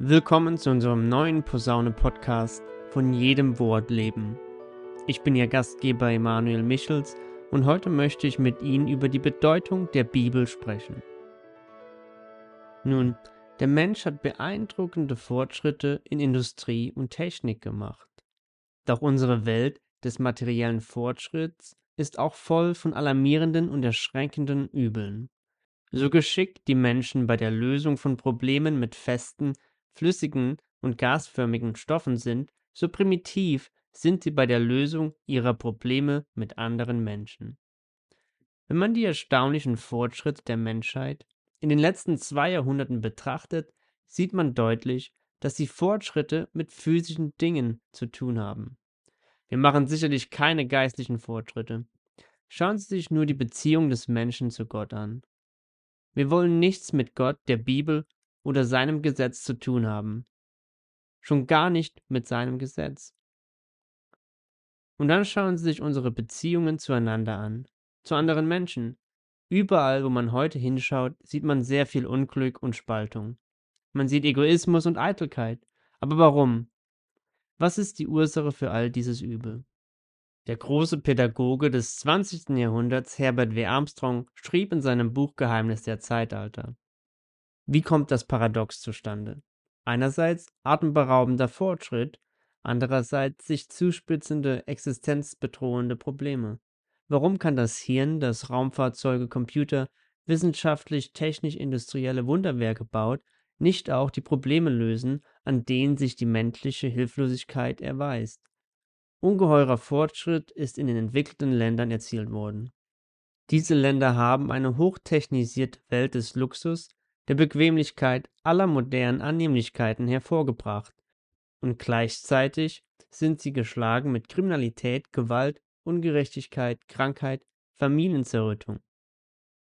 Willkommen zu unserem neuen Posaune-Podcast von jedem Wort leben. Ich bin Ihr Gastgeber Emanuel Michels und heute möchte ich mit Ihnen über die Bedeutung der Bibel sprechen. Nun, der Mensch hat beeindruckende Fortschritte in Industrie und Technik gemacht. Doch unsere Welt des materiellen Fortschritts ist auch voll von alarmierenden und erschreckenden Übeln. So geschickt die Menschen bei der Lösung von Problemen mit festen, flüssigen und gasförmigen Stoffen sind, so primitiv sind sie bei der Lösung ihrer Probleme mit anderen Menschen. Wenn man die erstaunlichen Fortschritte der Menschheit in den letzten zwei Jahrhunderten betrachtet, sieht man deutlich, dass die Fortschritte mit physischen Dingen zu tun haben. Wir machen sicherlich keine geistlichen Fortschritte. Schauen Sie sich nur die Beziehung des Menschen zu Gott an. Wir wollen nichts mit Gott, der Bibel oder seinem Gesetz zu tun haben. Schon gar nicht mit seinem Gesetz. Und dann schauen Sie sich unsere Beziehungen zueinander an, zu anderen Menschen. Überall, wo man heute hinschaut, sieht man sehr viel Unglück und Spaltung. Man sieht Egoismus und Eitelkeit. Aber warum? Was ist die Ursache für all dieses Übel? Der große Pädagoge des 20. Jahrhunderts, Herbert W. Armstrong, schrieb in seinem Buch Geheimnis der Zeitalter. Wie kommt das Paradox zustande? Einerseits atemberaubender Fortschritt, andererseits sich zuspitzende, existenzbedrohende Probleme. Warum kann das Hirn, das Raumfahrzeuge, Computer, wissenschaftlich-technisch-industrielle Wunderwerke baut, nicht auch die Probleme lösen, an denen sich die menschliche Hilflosigkeit erweist? Ungeheurer Fortschritt ist in den entwickelten Ländern erzielt worden. Diese Länder haben eine hochtechnisierte Welt des Luxus, der Bequemlichkeit aller modernen Annehmlichkeiten hervorgebracht, und gleichzeitig sind sie geschlagen mit Kriminalität, Gewalt, Ungerechtigkeit, Krankheit, Familienzerrüttung.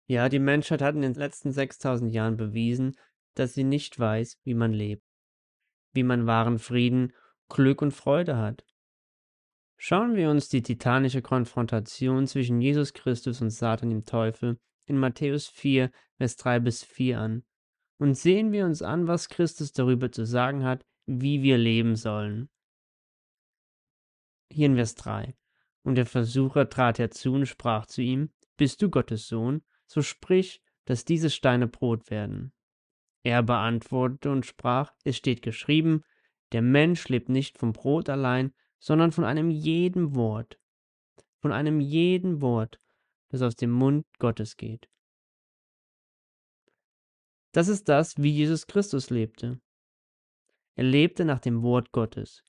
Ja, die Menschheit hat in den letzten 6000 Jahren bewiesen, dass sie nicht weiß, wie man lebt, wie man wahren Frieden, Glück und Freude hat. Schauen wir uns die titanische Konfrontation zwischen Jesus Christus und Satan dem Teufel in Matthäus 4, Vers 3 bis 4 an und sehen wir uns an, was Christus darüber zu sagen hat, wie wir leben sollen. Hier in Vers 3. Und der Versucher trat herzu und sprach zu ihm, Bist du Gottes Sohn, so sprich, dass diese Steine Brot werden. Er beantwortete und sprach, es steht geschrieben, der Mensch lebt nicht vom Brot allein, sondern von einem jeden Wort, von einem jeden Wort, das aus dem Mund Gottes geht. Das ist das, wie Jesus Christus lebte. Er lebte nach dem Wort Gottes.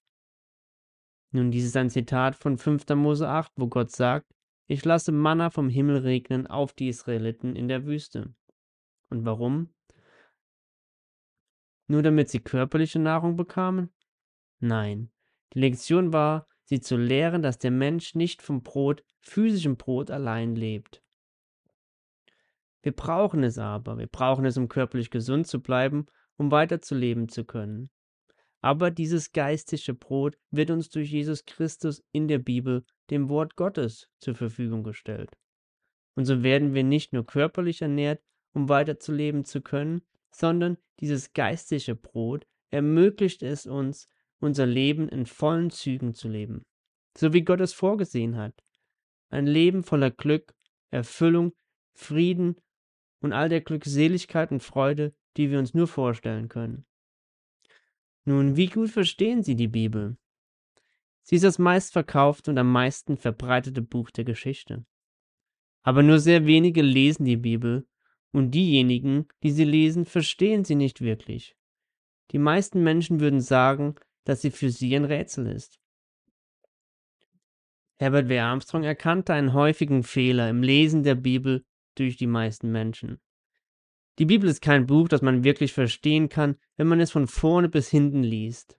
Nun, dies ist ein Zitat von 5. Mose 8, wo Gott sagt, ich lasse Manna vom Himmel regnen auf die Israeliten in der Wüste. Und warum? Nur damit sie körperliche Nahrung bekamen? Nein, die Lektion war, sie zu lehren, dass der Mensch nicht vom Brot, physischem Brot allein lebt. Wir brauchen es aber, wir brauchen es, um körperlich gesund zu bleiben, um weiter zu können. Aber dieses geistige Brot wird uns durch Jesus Christus in der Bibel, dem Wort Gottes, zur Verfügung gestellt. Und so werden wir nicht nur körperlich ernährt, um weiter zu leben zu können, sondern dieses geistige Brot ermöglicht es uns, unser Leben in vollen Zügen zu leben, so wie Gott es vorgesehen hat. Ein Leben voller Glück, Erfüllung, Frieden und all der Glückseligkeit und Freude, die wir uns nur vorstellen können. Nun, wie gut verstehen Sie die Bibel? Sie ist das meistverkaufte und am meisten verbreitete Buch der Geschichte. Aber nur sehr wenige lesen die Bibel, und diejenigen, die sie lesen, verstehen sie nicht wirklich. Die meisten Menschen würden sagen, dass sie für sie ein Rätsel ist. Herbert W. Armstrong erkannte einen häufigen Fehler im Lesen der Bibel durch die meisten Menschen. Die Bibel ist kein Buch, das man wirklich verstehen kann, wenn man es von vorne bis hinten liest.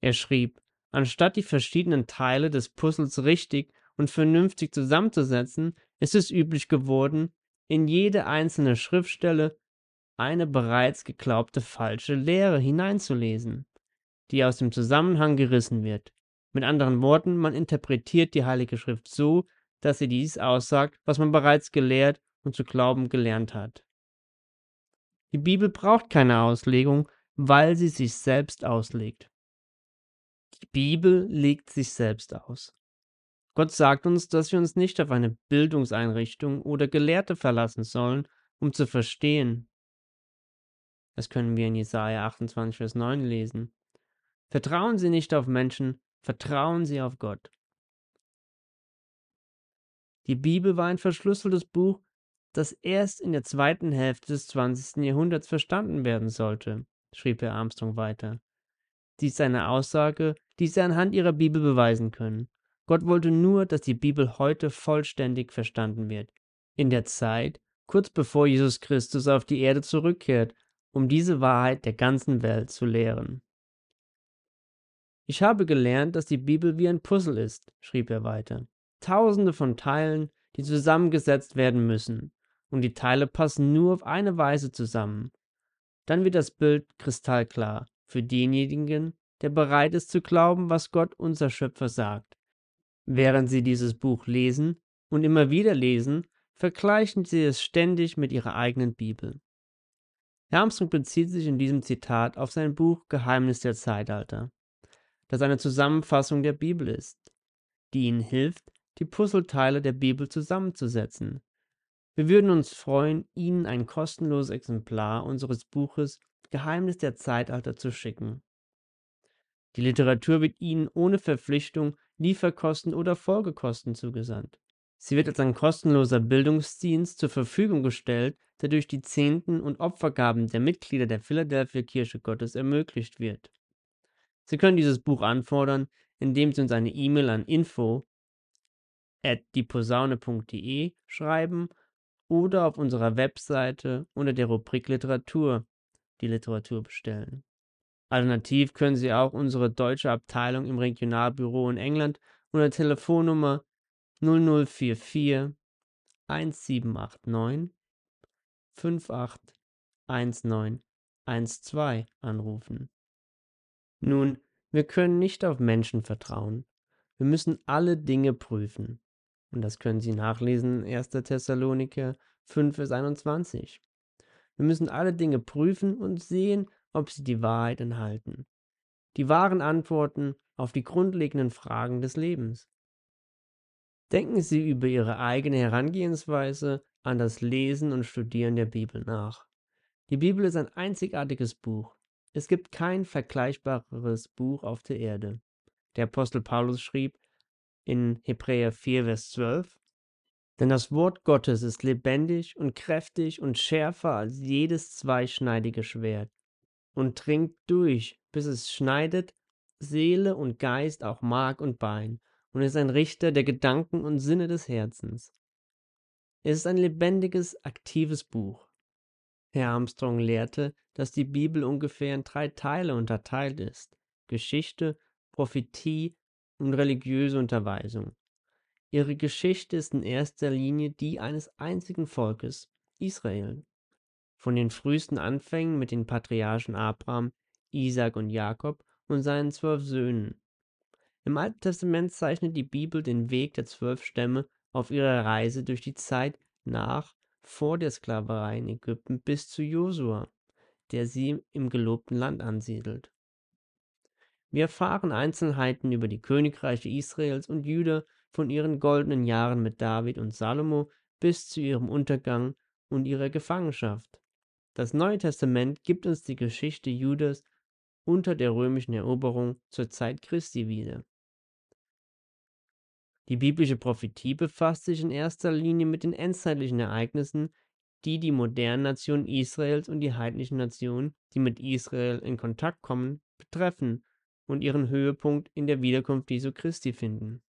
Er schrieb, anstatt die verschiedenen Teile des Puzzles richtig und vernünftig zusammenzusetzen, ist es üblich geworden, in jede einzelne Schriftstelle eine bereits geglaubte falsche Lehre hineinzulesen die aus dem Zusammenhang gerissen wird. Mit anderen Worten, man interpretiert die Heilige Schrift so, dass sie dies aussagt, was man bereits gelehrt und zu glauben gelernt hat. Die Bibel braucht keine Auslegung, weil sie sich selbst auslegt. Die Bibel legt sich selbst aus. Gott sagt uns, dass wir uns nicht auf eine Bildungseinrichtung oder Gelehrte verlassen sollen, um zu verstehen. Das können wir in Jesaja 28, Vers 9 lesen. Vertrauen Sie nicht auf Menschen, vertrauen Sie auf Gott. Die Bibel war ein verschlüsseltes Buch, das erst in der zweiten Hälfte des 20. Jahrhunderts verstanden werden sollte, schrieb Herr Armstrong weiter. Dies ist eine Aussage, die Sie anhand Ihrer Bibel beweisen können. Gott wollte nur, dass die Bibel heute vollständig verstanden wird. In der Zeit, kurz bevor Jesus Christus auf die Erde zurückkehrt, um diese Wahrheit der ganzen Welt zu lehren. Ich habe gelernt, dass die Bibel wie ein Puzzle ist, schrieb er weiter. Tausende von Teilen, die zusammengesetzt werden müssen, und die Teile passen nur auf eine Weise zusammen. Dann wird das Bild kristallklar für denjenigen, der bereit ist zu glauben, was Gott unser Schöpfer sagt. Während Sie dieses Buch lesen und immer wieder lesen, vergleichen Sie es ständig mit Ihrer eigenen Bibel. Armstrong bezieht sich in diesem Zitat auf sein Buch Geheimnis der Zeitalter, das eine Zusammenfassung der Bibel ist, die Ihnen hilft, die Puzzleteile der Bibel zusammenzusetzen. Wir würden uns freuen, Ihnen ein kostenloses Exemplar unseres Buches Geheimnis der Zeitalter zu schicken. Die Literatur wird Ihnen ohne Verpflichtung, Lieferkosten oder Folgekosten zugesandt. Sie wird als ein kostenloser Bildungsdienst zur Verfügung gestellt, der durch die Zehnten und Opfergaben der Mitglieder der Philadelphia Kirche Gottes ermöglicht wird. Sie können dieses Buch anfordern, indem Sie uns eine E-Mail an info dieposaune.de schreiben oder auf unserer Webseite unter der Rubrik Literatur die Literatur bestellen. Alternativ können Sie auch unsere deutsche Abteilung im Regionalbüro in England unter Telefonnummer 0044 1789 581912 anrufen. Nun, wir können nicht auf Menschen vertrauen. Wir müssen alle Dinge prüfen. Und das können Sie nachlesen, 1. Thessaloniker 5, Vers 21. Wir müssen alle Dinge prüfen und sehen, ob sie die Wahrheit enthalten. Die wahren Antworten auf die grundlegenden Fragen des Lebens. Denken Sie über Ihre eigene Herangehensweise an das Lesen und Studieren der Bibel nach. Die Bibel ist ein einzigartiges Buch. Es gibt kein vergleichbares Buch auf der Erde. Der Apostel Paulus schrieb in Hebräer 4, Vers 12, denn das Wort Gottes ist lebendig und kräftig und schärfer als jedes zweischneidige Schwert und dringt durch, bis es schneidet Seele und Geist, auch Mark und Bein, und ist ein Richter der Gedanken und Sinne des Herzens. Es ist ein lebendiges, aktives Buch. Herr Armstrong lehrte, dass die Bibel ungefähr in drei Teile unterteilt ist Geschichte, Prophetie und religiöse Unterweisung. Ihre Geschichte ist in erster Linie die eines einzigen Volkes, Israel. Von den frühesten Anfängen mit den Patriarchen Abraham, Isaac und Jakob und seinen zwölf Söhnen. Im Alten Testament zeichnet die Bibel den Weg der zwölf Stämme auf ihrer Reise durch die Zeit nach vor der Sklaverei in Ägypten bis zu Josua, der sie im gelobten Land ansiedelt. Wir erfahren Einzelheiten über die Königreiche Israels und Juda von ihren goldenen Jahren mit David und Salomo bis zu ihrem Untergang und ihrer Gefangenschaft. Das Neue Testament gibt uns die Geschichte Judas unter der römischen Eroberung zur Zeit Christi wieder. Die biblische Prophetie befasst sich in erster Linie mit den endzeitlichen Ereignissen, die die modernen Nationen Israels und die heidnischen Nationen, die mit Israel in Kontakt kommen, betreffen und ihren Höhepunkt in der Wiederkunft Jesu Christi finden.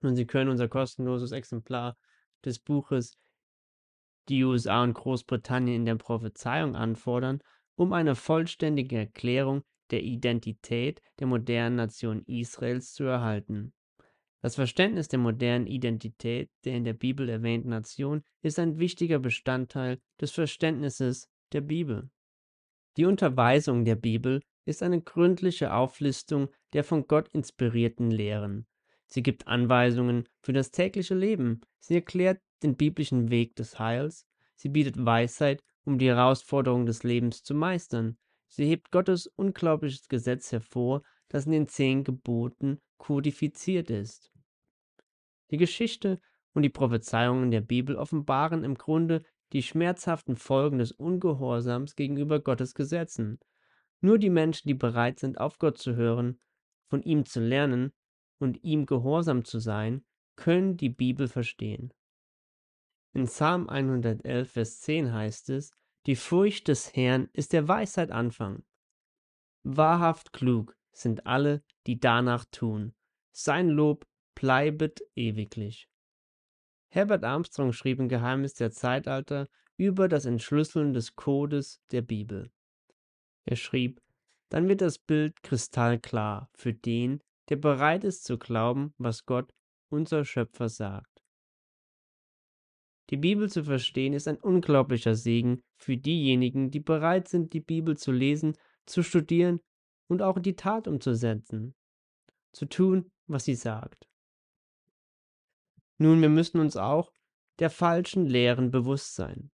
Und Sie können unser kostenloses Exemplar des Buches Die USA und Großbritannien in der Prophezeiung anfordern, um eine vollständige Erklärung der Identität der modernen Nation Israels zu erhalten. Das Verständnis der modernen Identität der in der Bibel erwähnten Nation ist ein wichtiger Bestandteil des Verständnisses der Bibel. Die Unterweisung der Bibel ist eine gründliche Auflistung der von Gott inspirierten Lehren. Sie gibt Anweisungen für das tägliche Leben. Sie erklärt den biblischen Weg des Heils. Sie bietet Weisheit, um die Herausforderungen des Lebens zu meistern. Sie hebt Gottes unglaubliches Gesetz hervor, das in den zehn Geboten kodifiziert ist. Die Geschichte und die Prophezeiungen der Bibel offenbaren im Grunde die schmerzhaften Folgen des Ungehorsams gegenüber Gottes Gesetzen. Nur die Menschen, die bereit sind, auf Gott zu hören, von ihm zu lernen und ihm gehorsam zu sein, können die Bibel verstehen. In Psalm 111, Vers 10 heißt es, die Furcht des Herrn ist der Weisheit Anfang. Wahrhaft klug sind alle, die danach tun. Sein Lob bleibet ewiglich. Herbert Armstrong schrieb im Geheimnis der Zeitalter über das Entschlüsseln des Codes der Bibel. Er schrieb, dann wird das Bild kristallklar für den, der bereit ist zu glauben, was Gott, unser Schöpfer, sagt. Die Bibel zu verstehen ist ein unglaublicher Segen für diejenigen, die bereit sind, die Bibel zu lesen, zu studieren und auch in die Tat umzusetzen, zu tun, was sie sagt. Nun, wir müssen uns auch der falschen Lehren bewusst sein.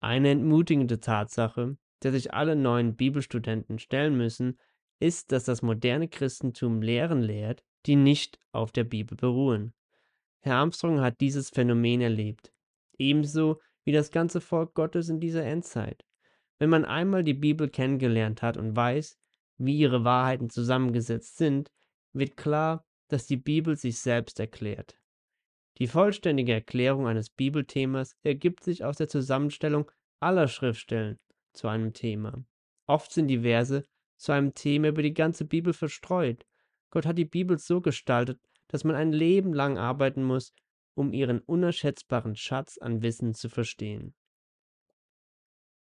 Eine entmutigende Tatsache, der sich alle neuen Bibelstudenten stellen müssen, ist, dass das moderne Christentum Lehren lehrt, die nicht auf der Bibel beruhen. Herr Armstrong hat dieses Phänomen erlebt, ebenso wie das ganze Volk Gottes in dieser Endzeit. Wenn man einmal die Bibel kennengelernt hat und weiß, wie ihre Wahrheiten zusammengesetzt sind, wird klar, dass die Bibel sich selbst erklärt. Die vollständige Erklärung eines Bibelthemas ergibt sich aus der Zusammenstellung aller Schriftstellen zu einem Thema. Oft sind die Verse zu einem Thema über die ganze Bibel verstreut. Gott hat die Bibel so gestaltet, dass man ein Leben lang arbeiten muss, um ihren unerschätzbaren Schatz an Wissen zu verstehen.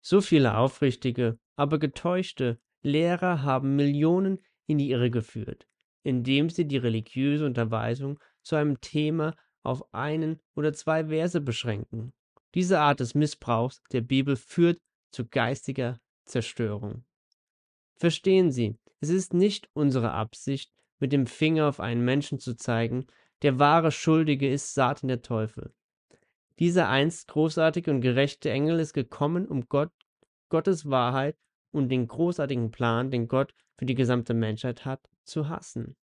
So viele aufrichtige, aber getäuschte Lehrer haben Millionen in die Irre geführt, indem sie die religiöse Unterweisung zu einem Thema auf einen oder zwei Verse beschränken. Diese Art des Missbrauchs der Bibel führt zu geistiger Zerstörung. Verstehen Sie, es ist nicht unsere Absicht, mit dem Finger auf einen Menschen zu zeigen, der wahre Schuldige ist Satan der Teufel. Dieser einst großartige und gerechte Engel ist gekommen, um Gott, Gottes Wahrheit und den großartigen Plan, den Gott für die gesamte Menschheit hat, zu hassen.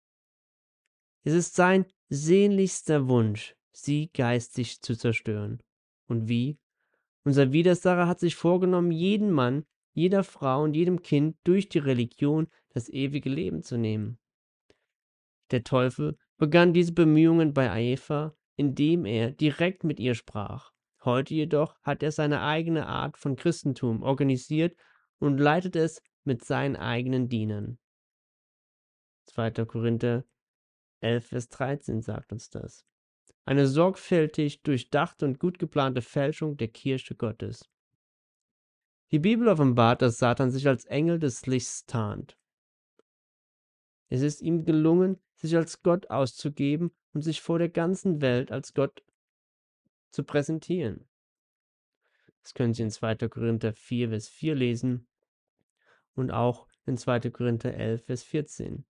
Es ist sein sehnlichster Wunsch, sie geistig zu zerstören. Und wie? Unser Widersacher hat sich vorgenommen, jeden Mann, jeder Frau und jedem Kind durch die Religion das ewige Leben zu nehmen. Der Teufel begann diese Bemühungen bei Eva, indem er direkt mit ihr sprach. Heute jedoch hat er seine eigene Art von Christentum organisiert und leitet es mit seinen eigenen Dienern. 2. Korinther 11, Vers 13 sagt uns das. Eine sorgfältig durchdachte und gut geplante Fälschung der Kirche Gottes. Die Bibel offenbart, dass Satan sich als Engel des Lichts tarnt. Es ist ihm gelungen, sich als Gott auszugeben und sich vor der ganzen Welt als Gott zu präsentieren. Das können Sie in 2. Korinther 4, Vers 4 lesen und auch in 2. Korinther 11, Vers 14.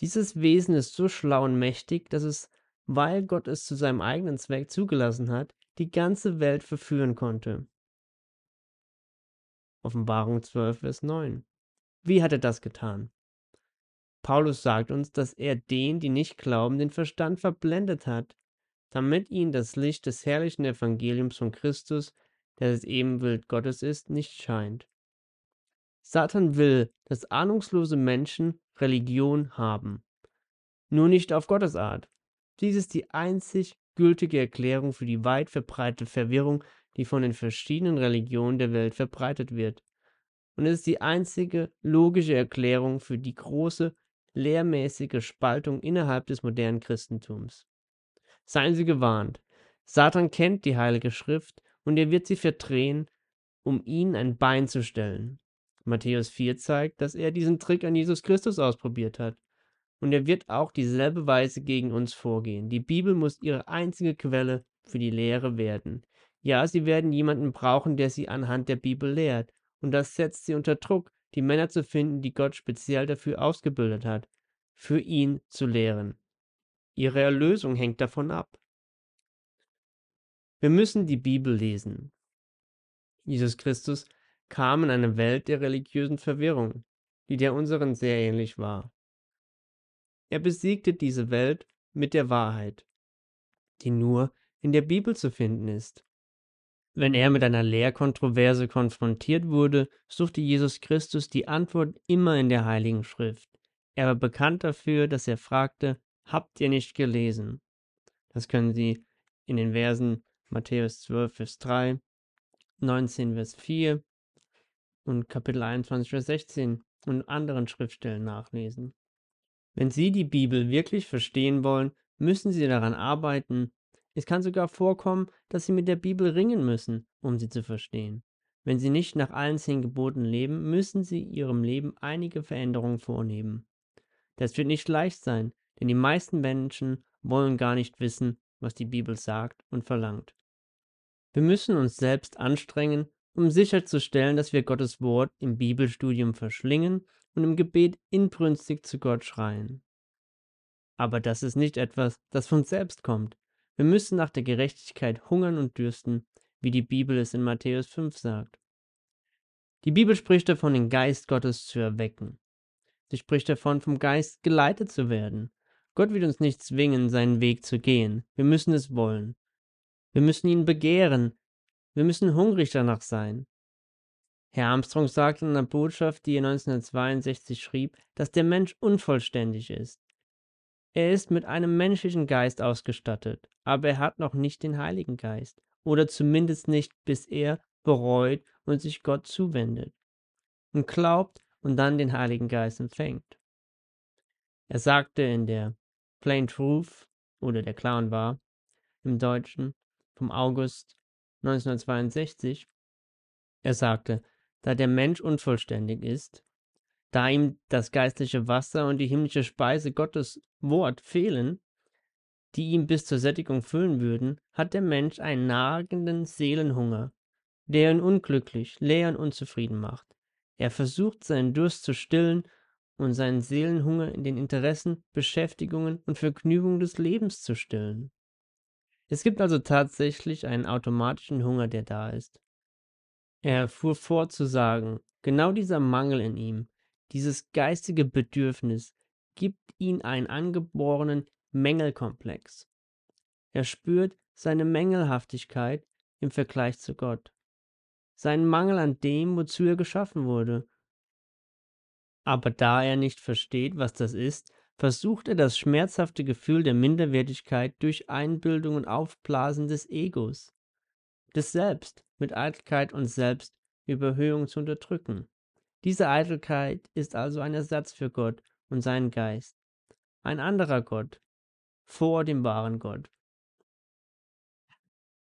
Dieses Wesen ist so schlau und mächtig, dass es, weil Gott es zu seinem eigenen Zweck zugelassen hat, die ganze Welt verführen konnte. Offenbarung 12, Vers 9. Wie hat er das getan? Paulus sagt uns, dass er den, die nicht glauben, den Verstand verblendet hat, damit ihnen das Licht des herrlichen Evangeliums von Christus, der das Ebenbild Gottes ist, nicht scheint. Satan will, dass ahnungslose Menschen Religion haben. Nur nicht auf Gottes Art. Dies ist die einzig gültige Erklärung für die weit verbreitete Verwirrung, die von den verschiedenen Religionen der Welt verbreitet wird. Und es ist die einzige logische Erklärung für die große, lehrmäßige Spaltung innerhalb des modernen Christentums. Seien Sie gewarnt. Satan kennt die Heilige Schrift und er wird sie verdrehen, um ihnen ein Bein zu stellen. Matthäus 4 zeigt, dass er diesen Trick an Jesus Christus ausprobiert hat. Und er wird auch dieselbe Weise gegen uns vorgehen. Die Bibel muss ihre einzige Quelle für die Lehre werden. Ja, sie werden jemanden brauchen, der sie anhand der Bibel lehrt. Und das setzt sie unter Druck, die Männer zu finden, die Gott speziell dafür ausgebildet hat, für ihn zu lehren. Ihre Erlösung hängt davon ab. Wir müssen die Bibel lesen. Jesus Christus kam in eine Welt der religiösen Verwirrung, die der unseren sehr ähnlich war. Er besiegte diese Welt mit der Wahrheit, die nur in der Bibel zu finden ist. Wenn er mit einer Lehrkontroverse konfrontiert wurde, suchte Jesus Christus die Antwort immer in der Heiligen Schrift. Er war bekannt dafür, dass er fragte, habt ihr nicht gelesen? Das können Sie in den Versen Matthäus 12, Vers 3, 19, Vers 4 und Kapitel 21, Vers 16 und anderen Schriftstellen nachlesen. Wenn Sie die Bibel wirklich verstehen wollen, müssen Sie daran arbeiten, es kann sogar vorkommen, dass sie mit der Bibel ringen müssen, um sie zu verstehen. Wenn sie nicht nach allen zehn Geboten leben, müssen sie ihrem Leben einige Veränderungen vornehmen. Das wird nicht leicht sein, denn die meisten Menschen wollen gar nicht wissen, was die Bibel sagt und verlangt. Wir müssen uns selbst anstrengen, um sicherzustellen, dass wir Gottes Wort im Bibelstudium verschlingen und im Gebet inbrünstig zu Gott schreien. Aber das ist nicht etwas, das von selbst kommt. Wir müssen nach der Gerechtigkeit hungern und dürsten, wie die Bibel es in Matthäus 5 sagt. Die Bibel spricht davon, den Geist Gottes zu erwecken. Sie spricht davon, vom Geist geleitet zu werden. Gott wird uns nicht zwingen, seinen Weg zu gehen. Wir müssen es wollen. Wir müssen ihn begehren. Wir müssen hungrig danach sein. Herr Armstrong sagte in einer Botschaft, die er 1962 schrieb, dass der Mensch unvollständig ist. Er ist mit einem menschlichen Geist ausgestattet, aber er hat noch nicht den Heiligen Geist, oder zumindest nicht, bis er bereut und sich Gott zuwendet und glaubt und dann den Heiligen Geist empfängt. Er sagte in der Plain Truth oder der Clown war im Deutschen vom August 1962, er sagte, da der Mensch unvollständig ist, da ihm das geistliche Wasser und die himmlische Speise Gottes Wort fehlen, die ihm bis zur Sättigung füllen würden, hat der Mensch einen nagenden Seelenhunger, der ihn unglücklich, leer und unzufrieden macht. Er versucht seinen Durst zu stillen und seinen Seelenhunger in den Interessen, Beschäftigungen und Vergnügungen des Lebens zu stillen. Es gibt also tatsächlich einen automatischen Hunger, der da ist. Er fuhr fort zu sagen, genau dieser Mangel in ihm, dieses geistige Bedürfnis gibt ihn einen angeborenen Mängelkomplex. Er spürt seine Mängelhaftigkeit im Vergleich zu Gott, seinen Mangel an dem, wozu er geschaffen wurde. Aber da er nicht versteht, was das ist, versucht er das schmerzhafte Gefühl der Minderwertigkeit durch Einbildung und Aufblasen des Egos, des Selbst mit Eitelkeit und Selbstüberhöhung zu unterdrücken. Diese Eitelkeit ist also ein Ersatz für Gott und seinen Geist. Ein anderer Gott vor dem wahren Gott.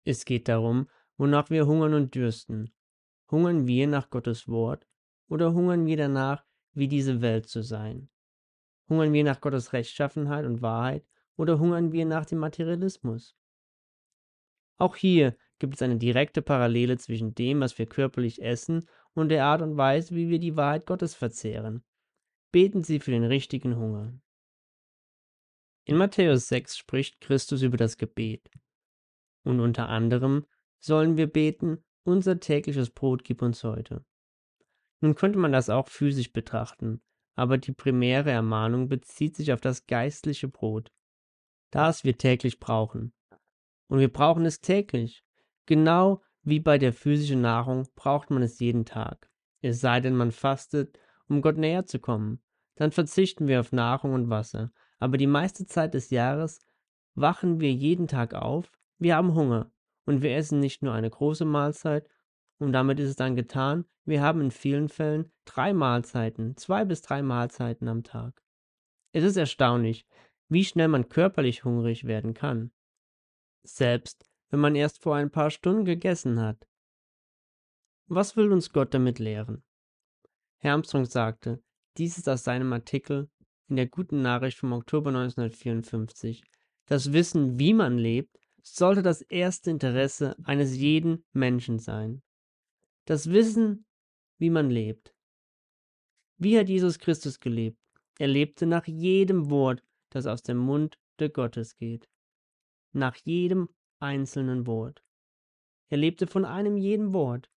Es geht darum, wonach wir hungern und dürsten. Hungern wir nach Gottes Wort oder hungern wir danach, wie diese Welt zu sein? Hungern wir nach Gottes Rechtschaffenheit und Wahrheit oder hungern wir nach dem Materialismus? Auch hier gibt es eine direkte Parallele zwischen dem, was wir körperlich essen und der Art und Weise, wie wir die Wahrheit Gottes verzehren. Beten Sie für den richtigen Hunger. In Matthäus 6 spricht Christus über das Gebet. Und unter anderem sollen wir beten, unser tägliches Brot gib uns heute. Nun könnte man das auch physisch betrachten, aber die primäre Ermahnung bezieht sich auf das geistliche Brot, das wir täglich brauchen. Und wir brauchen es täglich, genau wie bei der physischen Nahrung braucht man es jeden Tag. Es sei denn, man fastet, um Gott näher zu kommen. Dann verzichten wir auf Nahrung und Wasser. Aber die meiste Zeit des Jahres wachen wir jeden Tag auf, wir haben Hunger und wir essen nicht nur eine große Mahlzeit und damit ist es dann getan, wir haben in vielen Fällen drei Mahlzeiten, zwei bis drei Mahlzeiten am Tag. Es ist erstaunlich, wie schnell man körperlich hungrig werden kann. Selbst wenn man erst vor ein paar Stunden gegessen hat. Was will uns Gott damit lehren? Herr Armstrong sagte, dies ist aus seinem Artikel in der guten Nachricht vom Oktober 1954. Das Wissen, wie man lebt, sollte das erste Interesse eines jeden Menschen sein. Das Wissen, wie man lebt. Wie hat Jesus Christus gelebt? Er lebte nach jedem Wort, das aus dem Mund der Gottes geht. Nach jedem einzelnen Wort. Er lebte von einem jeden Wort.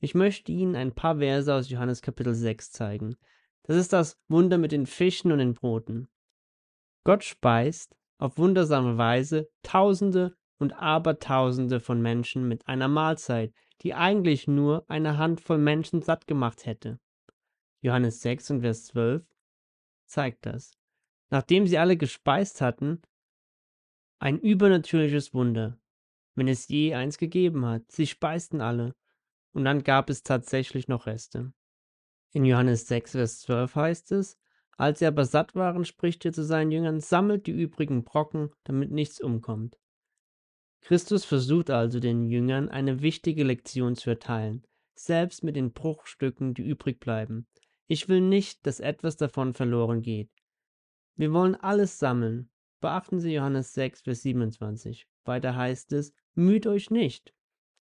Ich möchte Ihnen ein paar Verse aus Johannes Kapitel 6 zeigen. Das ist das Wunder mit den Fischen und den Broten. Gott speist auf wundersame Weise Tausende und Abertausende von Menschen mit einer Mahlzeit, die eigentlich nur eine Handvoll Menschen satt gemacht hätte. Johannes 6 und Vers 12 zeigt das. Nachdem sie alle gespeist hatten, ein übernatürliches Wunder, wenn es je eins gegeben hat. Sie speisten alle. Und dann gab es tatsächlich noch Reste. In Johannes 6, Vers 12 heißt es, als sie aber satt waren, spricht er zu seinen Jüngern, sammelt die übrigen Brocken, damit nichts umkommt. Christus versucht also den Jüngern eine wichtige Lektion zu erteilen, selbst mit den Bruchstücken, die übrig bleiben. Ich will nicht, dass etwas davon verloren geht. Wir wollen alles sammeln, Beachten Sie Johannes 6, Vers 27. Weiter heißt es, müht euch nicht.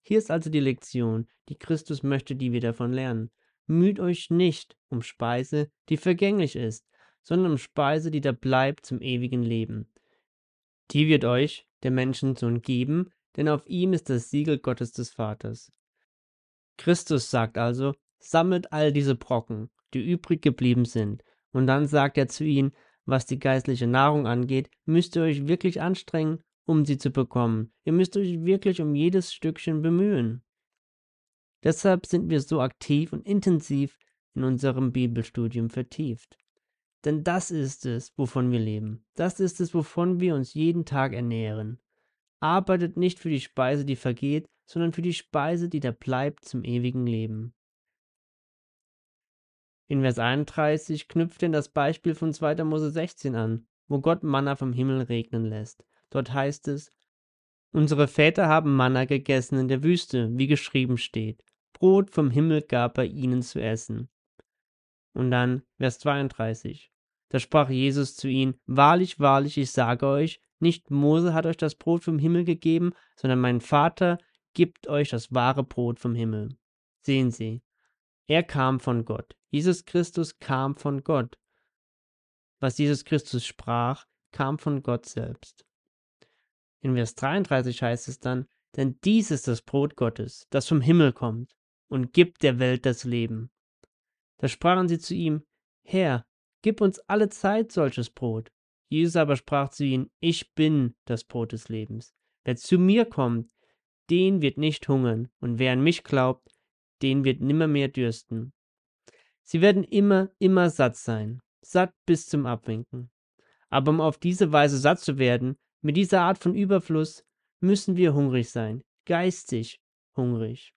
Hier ist also die Lektion, die Christus möchte, die wir davon lernen. Müht euch nicht um Speise, die vergänglich ist, sondern um Speise, die da bleibt zum ewigen Leben. Die wird euch der Menschensohn geben, denn auf ihm ist das Siegel Gottes des Vaters. Christus sagt also, sammelt all diese Brocken, die übrig geblieben sind, und dann sagt er zu ihnen, was die geistliche Nahrung angeht, müsst ihr euch wirklich anstrengen, um sie zu bekommen. Ihr müsst euch wirklich um jedes Stückchen bemühen. Deshalb sind wir so aktiv und intensiv in unserem Bibelstudium vertieft. Denn das ist es, wovon wir leben. Das ist es, wovon wir uns jeden Tag ernähren. Arbeitet nicht für die Speise, die vergeht, sondern für die Speise, die da bleibt zum ewigen Leben. In Vers 31 knüpft denn das Beispiel von 2. Mose 16 an, wo Gott Manna vom Himmel regnen lässt. Dort heißt es, Unsere Väter haben Manna gegessen in der Wüste, wie geschrieben steht. Brot vom Himmel gab er ihnen zu essen. Und dann Vers 32. Da sprach Jesus zu ihnen, Wahrlich, wahrlich, ich sage euch, nicht Mose hat euch das Brot vom Himmel gegeben, sondern mein Vater gibt euch das wahre Brot vom Himmel. Sehen Sie, er kam von Gott. Jesus Christus kam von Gott. Was Jesus Christus sprach, kam von Gott selbst. In Vers 33 heißt es dann, denn dies ist das Brot Gottes, das vom Himmel kommt und gibt der Welt das Leben. Da sprachen sie zu ihm, Herr, gib uns alle Zeit solches Brot. Jesus aber sprach zu ihnen, ich bin das Brot des Lebens. Wer zu mir kommt, den wird nicht hungern, und wer an mich glaubt, den wird nimmermehr dürsten. Sie werden immer, immer satt sein, satt bis zum Abwinken. Aber um auf diese Weise satt zu werden, mit dieser Art von Überfluss, müssen wir hungrig sein, geistig hungrig.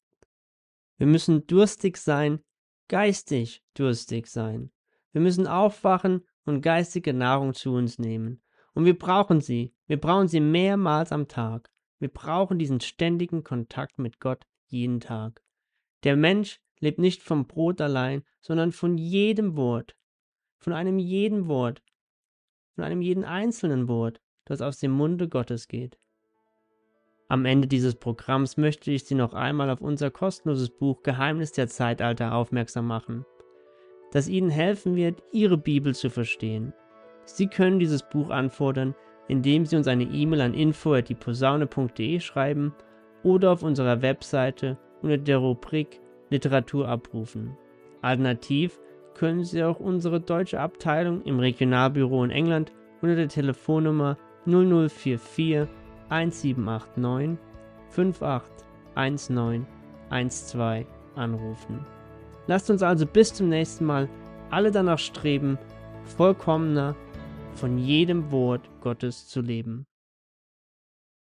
Wir müssen durstig sein, geistig durstig sein. Wir müssen aufwachen und geistige Nahrung zu uns nehmen. Und wir brauchen sie, wir brauchen sie mehrmals am Tag. Wir brauchen diesen ständigen Kontakt mit Gott jeden Tag. Der Mensch lebt nicht vom Brot allein, sondern von jedem Wort, von einem jeden Wort, von einem jeden einzelnen Wort, das aus dem Munde Gottes geht. Am Ende dieses Programms möchte ich Sie noch einmal auf unser kostenloses Buch Geheimnis der Zeitalter aufmerksam machen, das Ihnen helfen wird, Ihre Bibel zu verstehen. Sie können dieses Buch anfordern, indem Sie uns eine E-Mail an info@dieposaune.de schreiben oder auf unserer Webseite unter der Rubrik Literatur abrufen. Alternativ können Sie auch unsere deutsche Abteilung im Regionalbüro in England unter der Telefonnummer 0044 1789 581912 anrufen. Lasst uns also bis zum nächsten Mal alle danach streben, vollkommener von jedem Wort Gottes zu leben.